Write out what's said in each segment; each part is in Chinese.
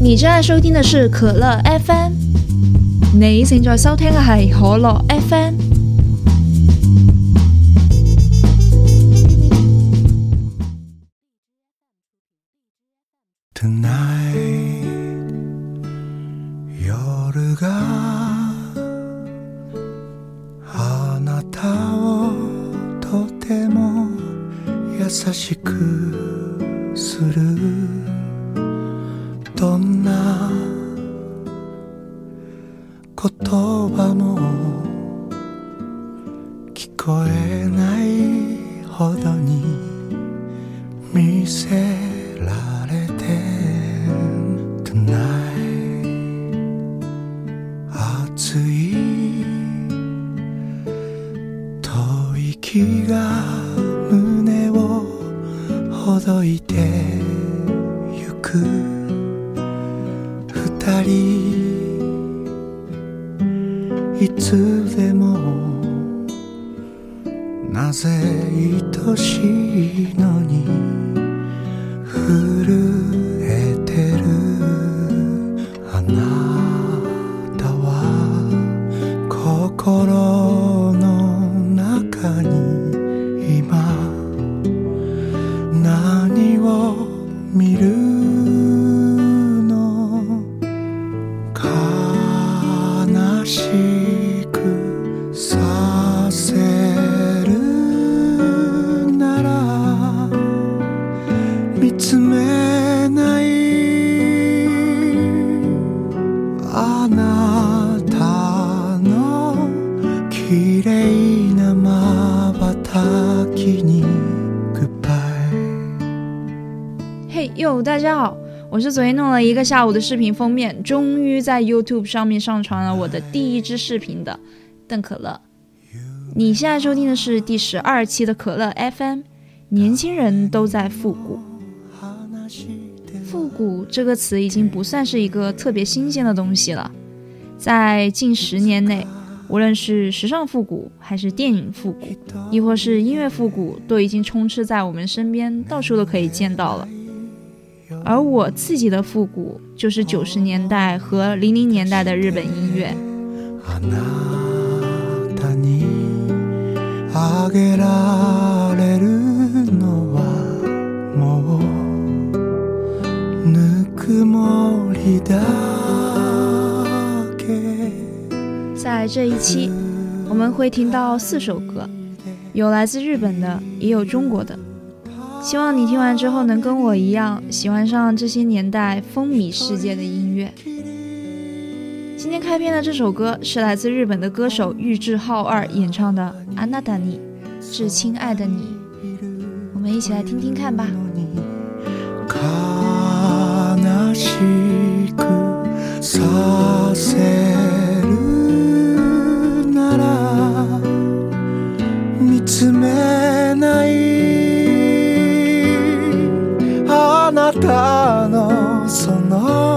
你正在收聽的是可樂 FM，你現在收聽嘅係可樂 FM。どんな言葉も聞こえないほどに見せる是我是昨天弄了一个下午的视频封面，终于在 YouTube 上面上传了我的第一支视频的邓可乐。你现在收听的是第十二期的可乐 FM，年轻人都在复古。复古这个词已经不算是一个特别新鲜的东西了，在近十年内，无论是时尚复古，还是电影复古，亦或是音乐复古，都已经充斥在我们身边，到处都可以见到了。而我自己的复古，就是九十年代和零零年代的日本音乐。あなたにあげられるのはもうぬくもりだけ在这一期，我们会听到四首歌，有来自日本的，也有中国的。 希望你听完之后能跟我一样喜欢上这些年代风靡世界的音乐。今天开篇的这首歌是来自日本的歌手玉置浩二演唱的《安娜达尼》，致亲爱的你。我们一起来听听看吧。悲しくさせ のそ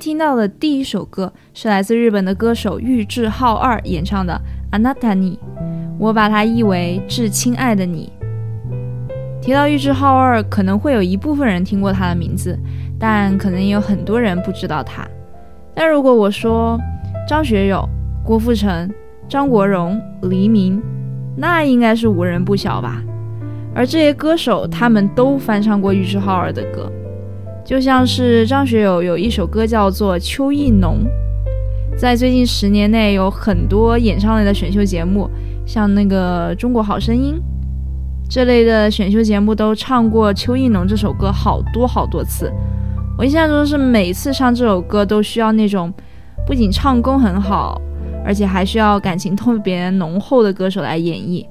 听到的第一首歌是来自日本的歌手玉置浩二演唱的《Anata ni》，我把它译为《致亲爱的你》。提到玉置浩二，可能会有一部分人听过他的名字，但可能也有很多人不知道他。但如果我说张学友、郭富城、张国荣、黎明，那应该是无人不晓吧？而这些歌手，他们都翻唱过玉置浩二的歌。就像是张学友有一首歌叫做《秋意浓》，在最近十年内有很多演唱类的选秀节目，像那个《中国好声音》这类的选秀节目都唱过《秋意浓》这首歌好多好多次。我印象中是每次唱这首歌都需要那种不仅唱功很好，而且还需要感情特别浓厚的歌手来演绎。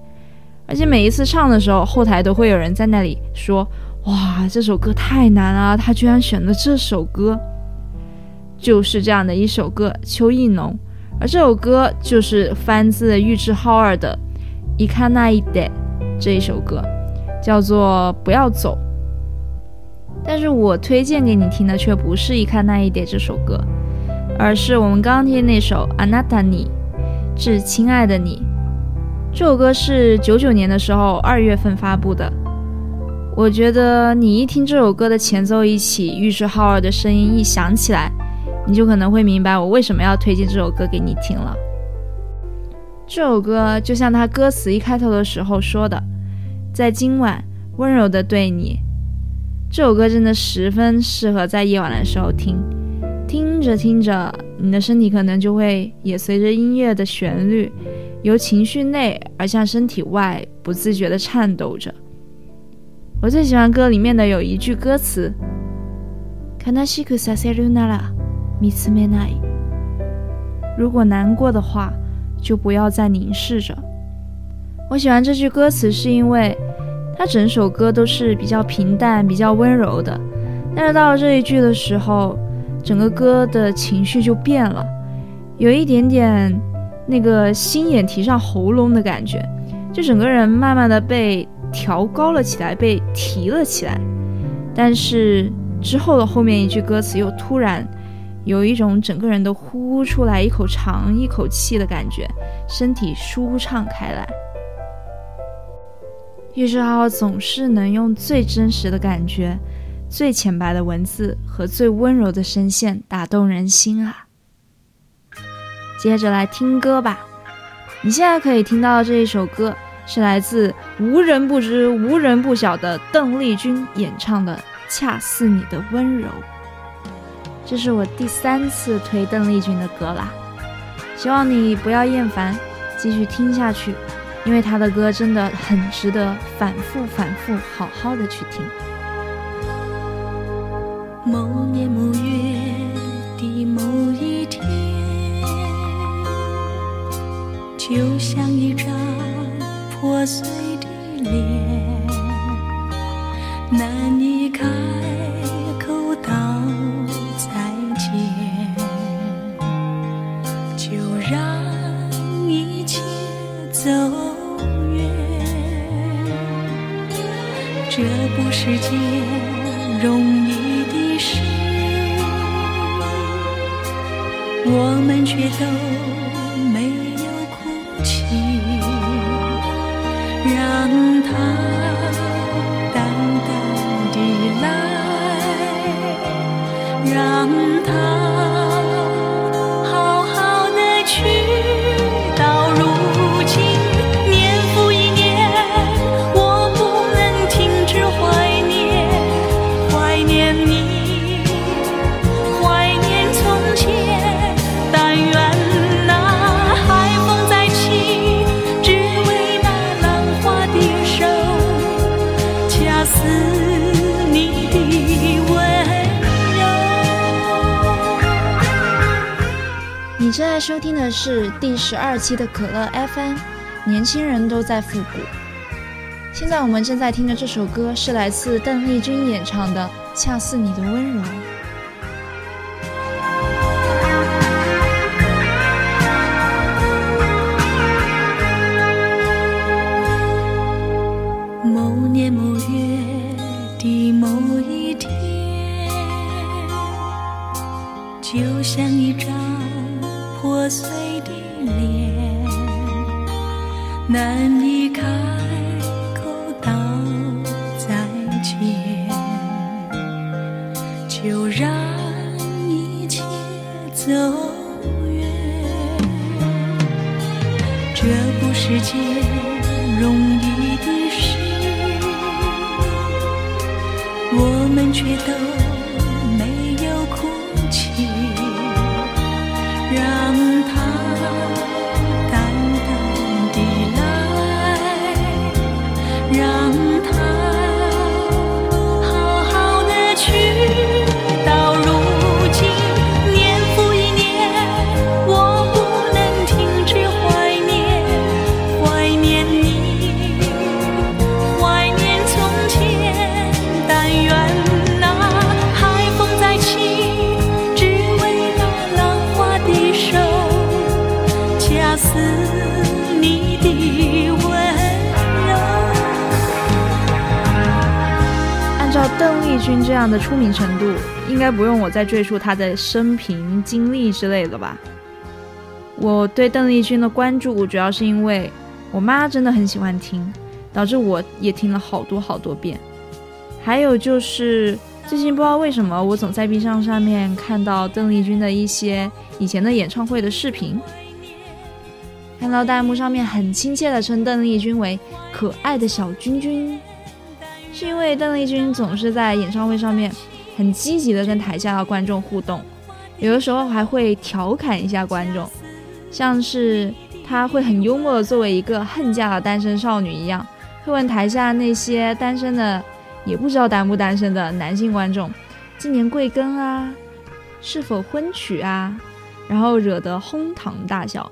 而且每一次唱的时候，后台都会有人在那里说：“哇，这首歌太难了，他居然选了这首歌。”就是这样的一首歌《秋意浓》，而这首歌就是翻自玉置浩二的《伊卡那伊德》这一首歌，叫做《不要走》。但是我推荐给你听的却不是《伊卡那伊德》这首歌，而是我们刚刚听那首《阿娜达尼》，致亲爱的你。这首歌是九九年的时候二月份发布的。我觉得你一听这首歌的前奏一起，玉置浩二的声音一响起来，你就可能会明白我为什么要推荐这首歌给你听了。这首歌就像他歌词一开头的时候说的，在今晚温柔的对你。这首歌真的十分适合在夜晚的时候听，听着听着，你的身体可能就会也随着音乐的旋律。由情绪内而向身体外不自觉地颤抖着。我最喜欢歌里面的有一句歌词：“如果难过的话，就不要再凝视着。”我喜欢这句歌词，是因为它整首歌都是比较平淡、比较温柔的，但是到了这一句的时候，整个歌的情绪就变了，有一点点。那个心眼提上喉咙的感觉，就整个人慢慢的被调高了起来，被提了起来。但是之后的后面一句歌词又突然有一种整个人都呼出来一口长一口气的感觉，身体舒畅开来。玉置浩总是能用最真实的感觉、最浅白的文字和最温柔的声线打动人心啊！接着来听歌吧。你现在可以听到这一首歌，是来自无人不知、无人不晓的邓丽君演唱的《恰似你的温柔》。这是我第三次推邓丽君的歌啦，希望你不要厌烦，继续听下去，因为她的歌真的很值得反复、反复、好好的去听。某年某月的某一天。就像破收听的是第十二期的可乐 FM，年轻人都在复古。现在我们正在听的这首歌是来自邓丽君演唱的《恰似你的温柔》。某年某月的某一天，就像一张。破碎的脸，难以开的出名程度，应该不用我再赘述他的生平经历之类的吧？我对邓丽君的关注，主要是因为我妈真的很喜欢听，导致我也听了好多好多遍。还有就是最近不知道为什么，我总在 B 站上面看到邓丽君的一些以前的演唱会的视频，看到弹幕上面很亲切的称邓丽君为“可爱的小君君”。是因为邓丽君总是在演唱会上面很积极的跟台下的观众互动，有的时候还会调侃一下观众，像是她会很幽默的作为一个恨嫁的单身少女一样，会问台下那些单身的也不知道单不单身的男性观众，今年贵庚啊，是否婚娶啊，然后惹得哄堂大笑，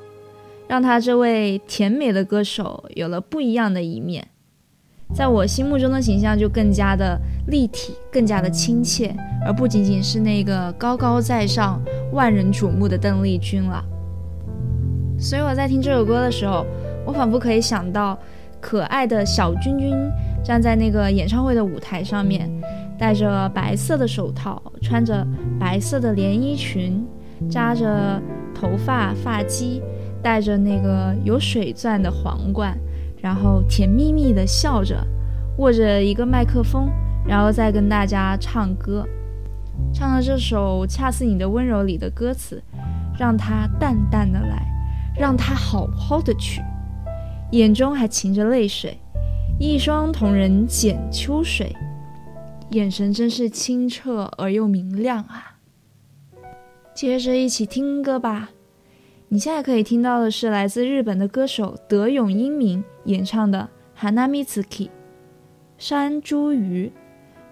让她这位甜美的歌手有了不一样的一面。在我心目中的形象就更加的立体，更加的亲切，而不仅仅是那个高高在上、万人瞩目的邓丽君了。所以我在听这首歌的时候，我仿佛可以想到可爱的小君君站在那个演唱会的舞台上面，戴着白色的手套，穿着白色的连衣裙，扎着头发发髻，戴着那个有水钻的皇冠。然后甜蜜蜜的笑着，握着一个麦克风，然后再跟大家唱歌，唱了这首《恰似你的温柔》里的歌词，让它淡淡的来，让它好好的去，眼中还噙着泪水，一双瞳仁剪秋水，眼神真是清澈而又明亮啊！接着一起听歌吧。你现在可以听到的是来自日本的歌手德永英明演唱的《Hanamitsuki》山茱萸，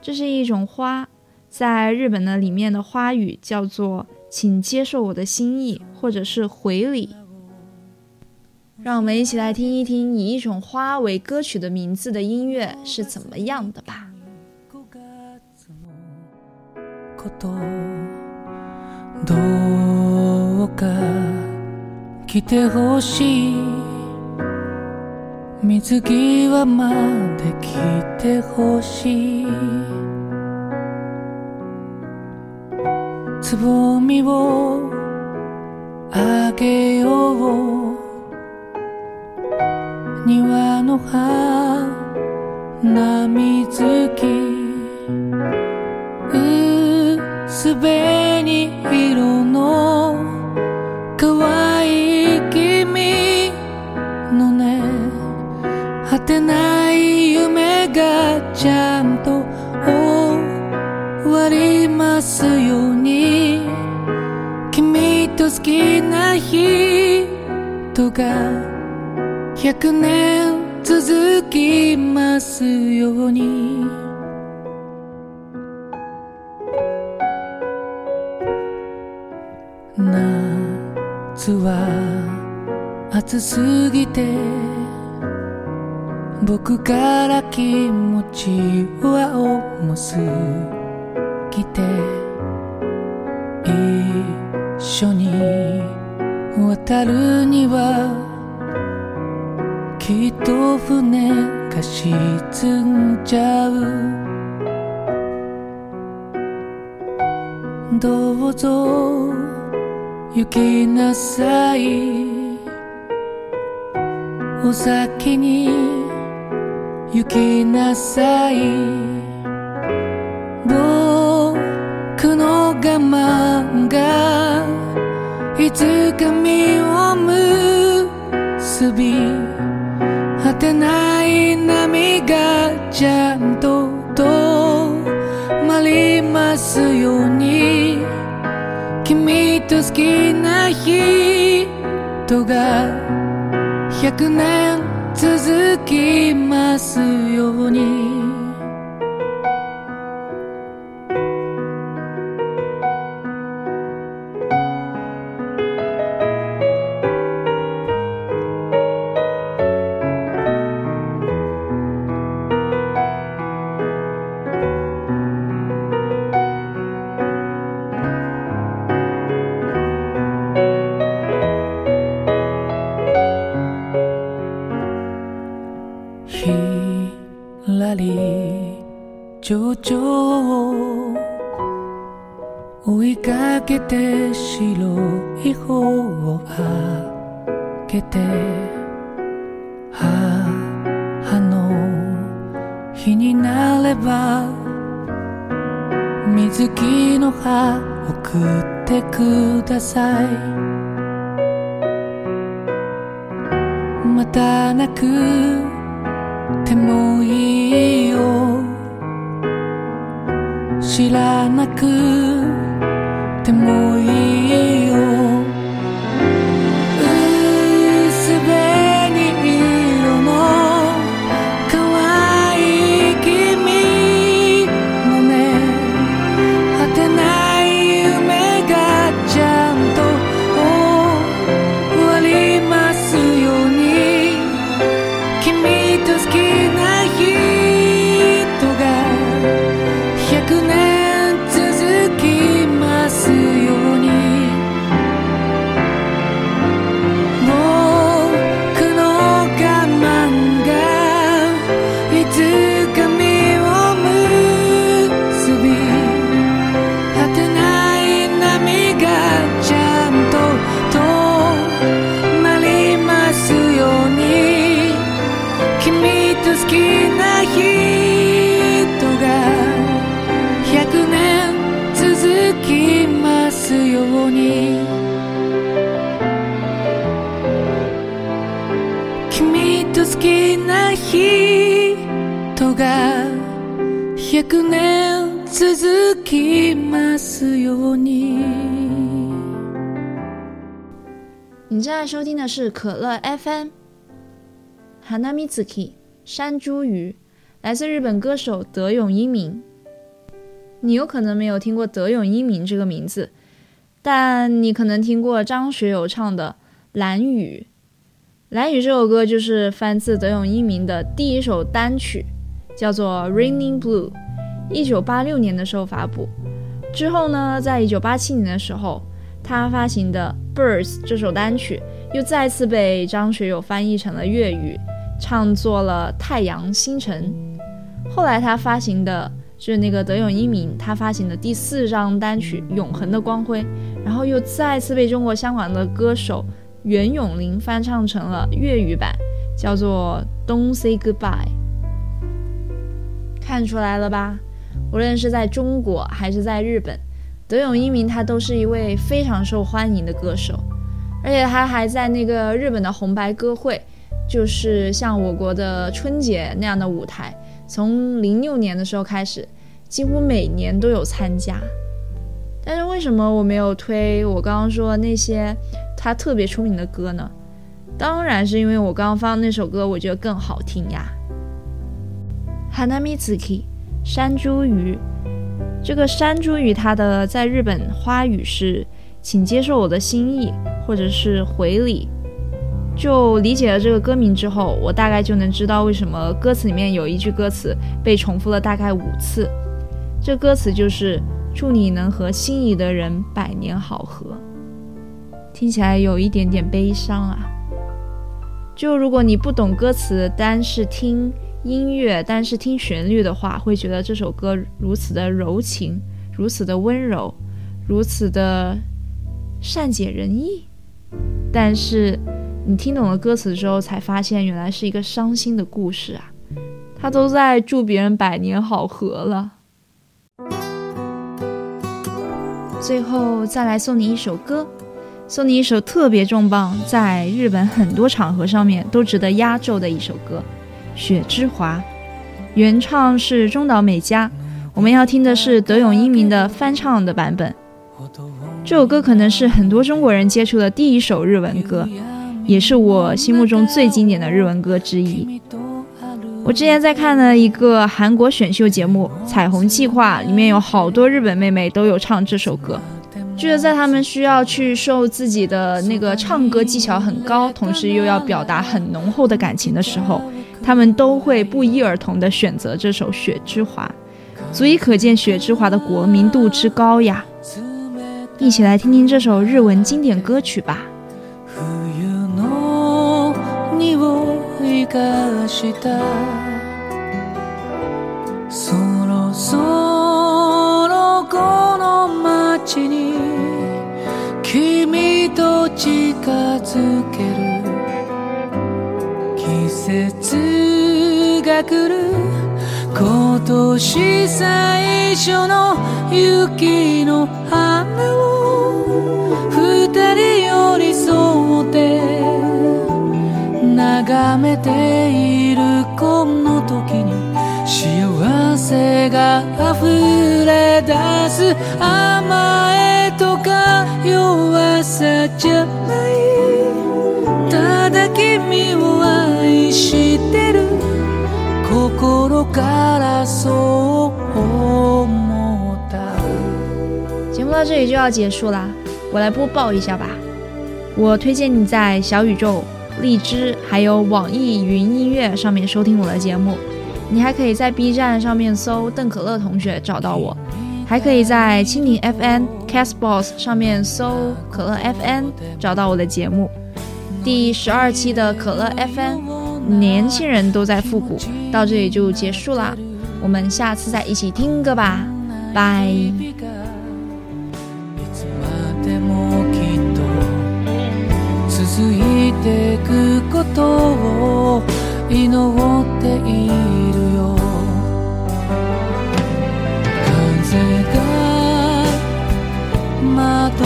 这是一种花，在日本的里面的花语叫做“请接受我的心意”或者是“回礼”。让我们一起来听一听以一种花为歌曲的名字的音乐是怎么样的吧。来てほしい。水際まで来てほしい。つぼみをあげよう。庭の花水木薄紅色てない夢がちゃんと終わりますように。君と好きな人が百年続きますように。夏は暑すぎて僕から気持ちは重すぎて一緒に渡るにはきっと船が沈んじゃう。どうぞ行きなさい。お先に行きなさい。僕の我慢がいつか実を結び果てない波がちゃんと止まりますように。君と好きな人が百年続きますように。情緒を追いかけて白い方を開けて母の日になれば水木の葉送ってください。また泣くてもいい知らなくてもいい100年続きますように你正在收听的是可乐 FM。Hanamizuki 山茱萸，来自日本歌手德永英明。你有可能没有听过德永英明这个名字，但你可能听过张学友唱的《蓝雨》。《蓝雨》这首歌就是翻自德永英明的第一首单曲，叫做《Raining Blue》， 一九八六年的时候发布。之后呢，在一九八七年的时候，他发行的《Birds》这首单曲又再次被张学友翻译成了粤语，唱作了《太阳星辰》。后来他发行的就是那个德永英明，他发行的第四张单曲《永恒的光辉》，然后又再次被中国香港的歌手袁咏琳翻唱成了粤语版，叫做《Don't Say Goodbye》。看出来了吧？无论是在中国还是在日本，德永英明他都是一位非常受欢迎的歌手，而且他还在那个日本的红白歌会，就是像我国的春节那样的舞台，从零六年的时候开始，几乎每年都有参加。但是为什么我没有推我刚刚说那些他特别出名的歌呢？当然是因为我刚刚放那首歌，我觉得更好听呀。Hanamizuki 山茱萸，这个山茱萸它的在日本花语是“请接受我的心意”或者是“回礼”。就理解了这个歌名之后，我大概就能知道为什么歌词里面有一句歌词被重复了大概五次。这歌词就是“祝你能和心仪的人百年好合”，听起来有一点点悲伤啊。就如果你不懂歌词，单是听音乐，但是听旋律的话，会觉得这首歌如此的柔情，如此的温柔，如此的善解人意。但是你听懂了歌词之后，才发现原来是一个伤心的故事啊！他都在祝别人百年好合了。最后再来送你一首歌。送你一首特别重磅，在日本很多场合上面都值得压轴的一首歌，《雪之华》，原唱是中岛美嘉，我们要听的是德永英明的翻唱的版本。这首歌可能是很多中国人接触的第一首日文歌，也是我心目中最经典的日文歌之一。我之前在看了一个韩国选秀节目《彩虹计划》，里面有好多日本妹妹都有唱这首歌。就是在他们需要去受自己的那个唱歌技巧很高，同时又要表达很浓厚的感情的时候，他们都会不一而同地选择这首《雪之华》，足以可见《雪之华》的国民度之高呀！一起来听听这首日文经典歌曲吧。が来る今年最初の雪の花を二人寄り添って眺めているこの時に幸せが溢れ出す甘えとか弱さじゃない。ただ君を愛して心からそう思った节目到这里就要结束啦，我来播报一下吧。我推荐你在小宇宙、荔枝还有网易云音乐上面收听我的节目。你还可以在 B 站上面搜邓可乐同学找到我，还可以在蜻蜓 FM、Castbox 上面搜可乐 FM 找到我的节目。第十二期的可乐 FM， 年轻人都在复古，到这里就结束啦。我们下次再一起听歌吧，拜。いつまでもきっと続いてくことを祈っているよ風が窓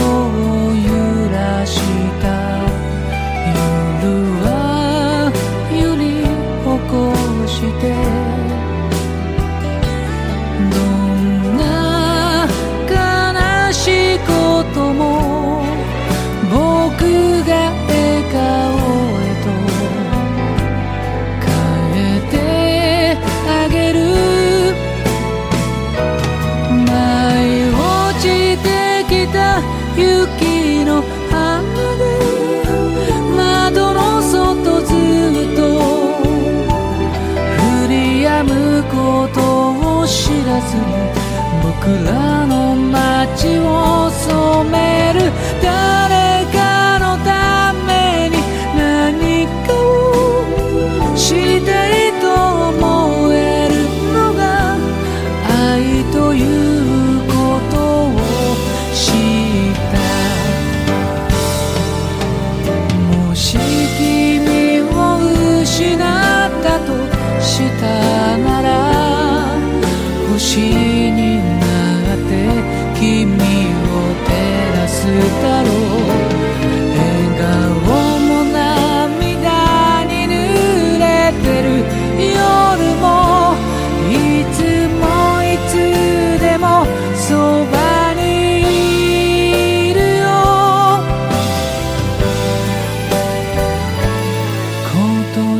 Love.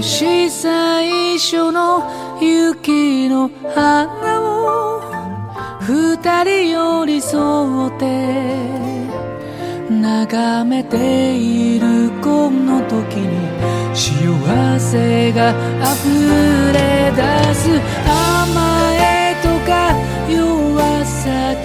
し最初の雪の花を二人寄り添って眺めているこの時に幸せが溢れ出す甘えとか弱さ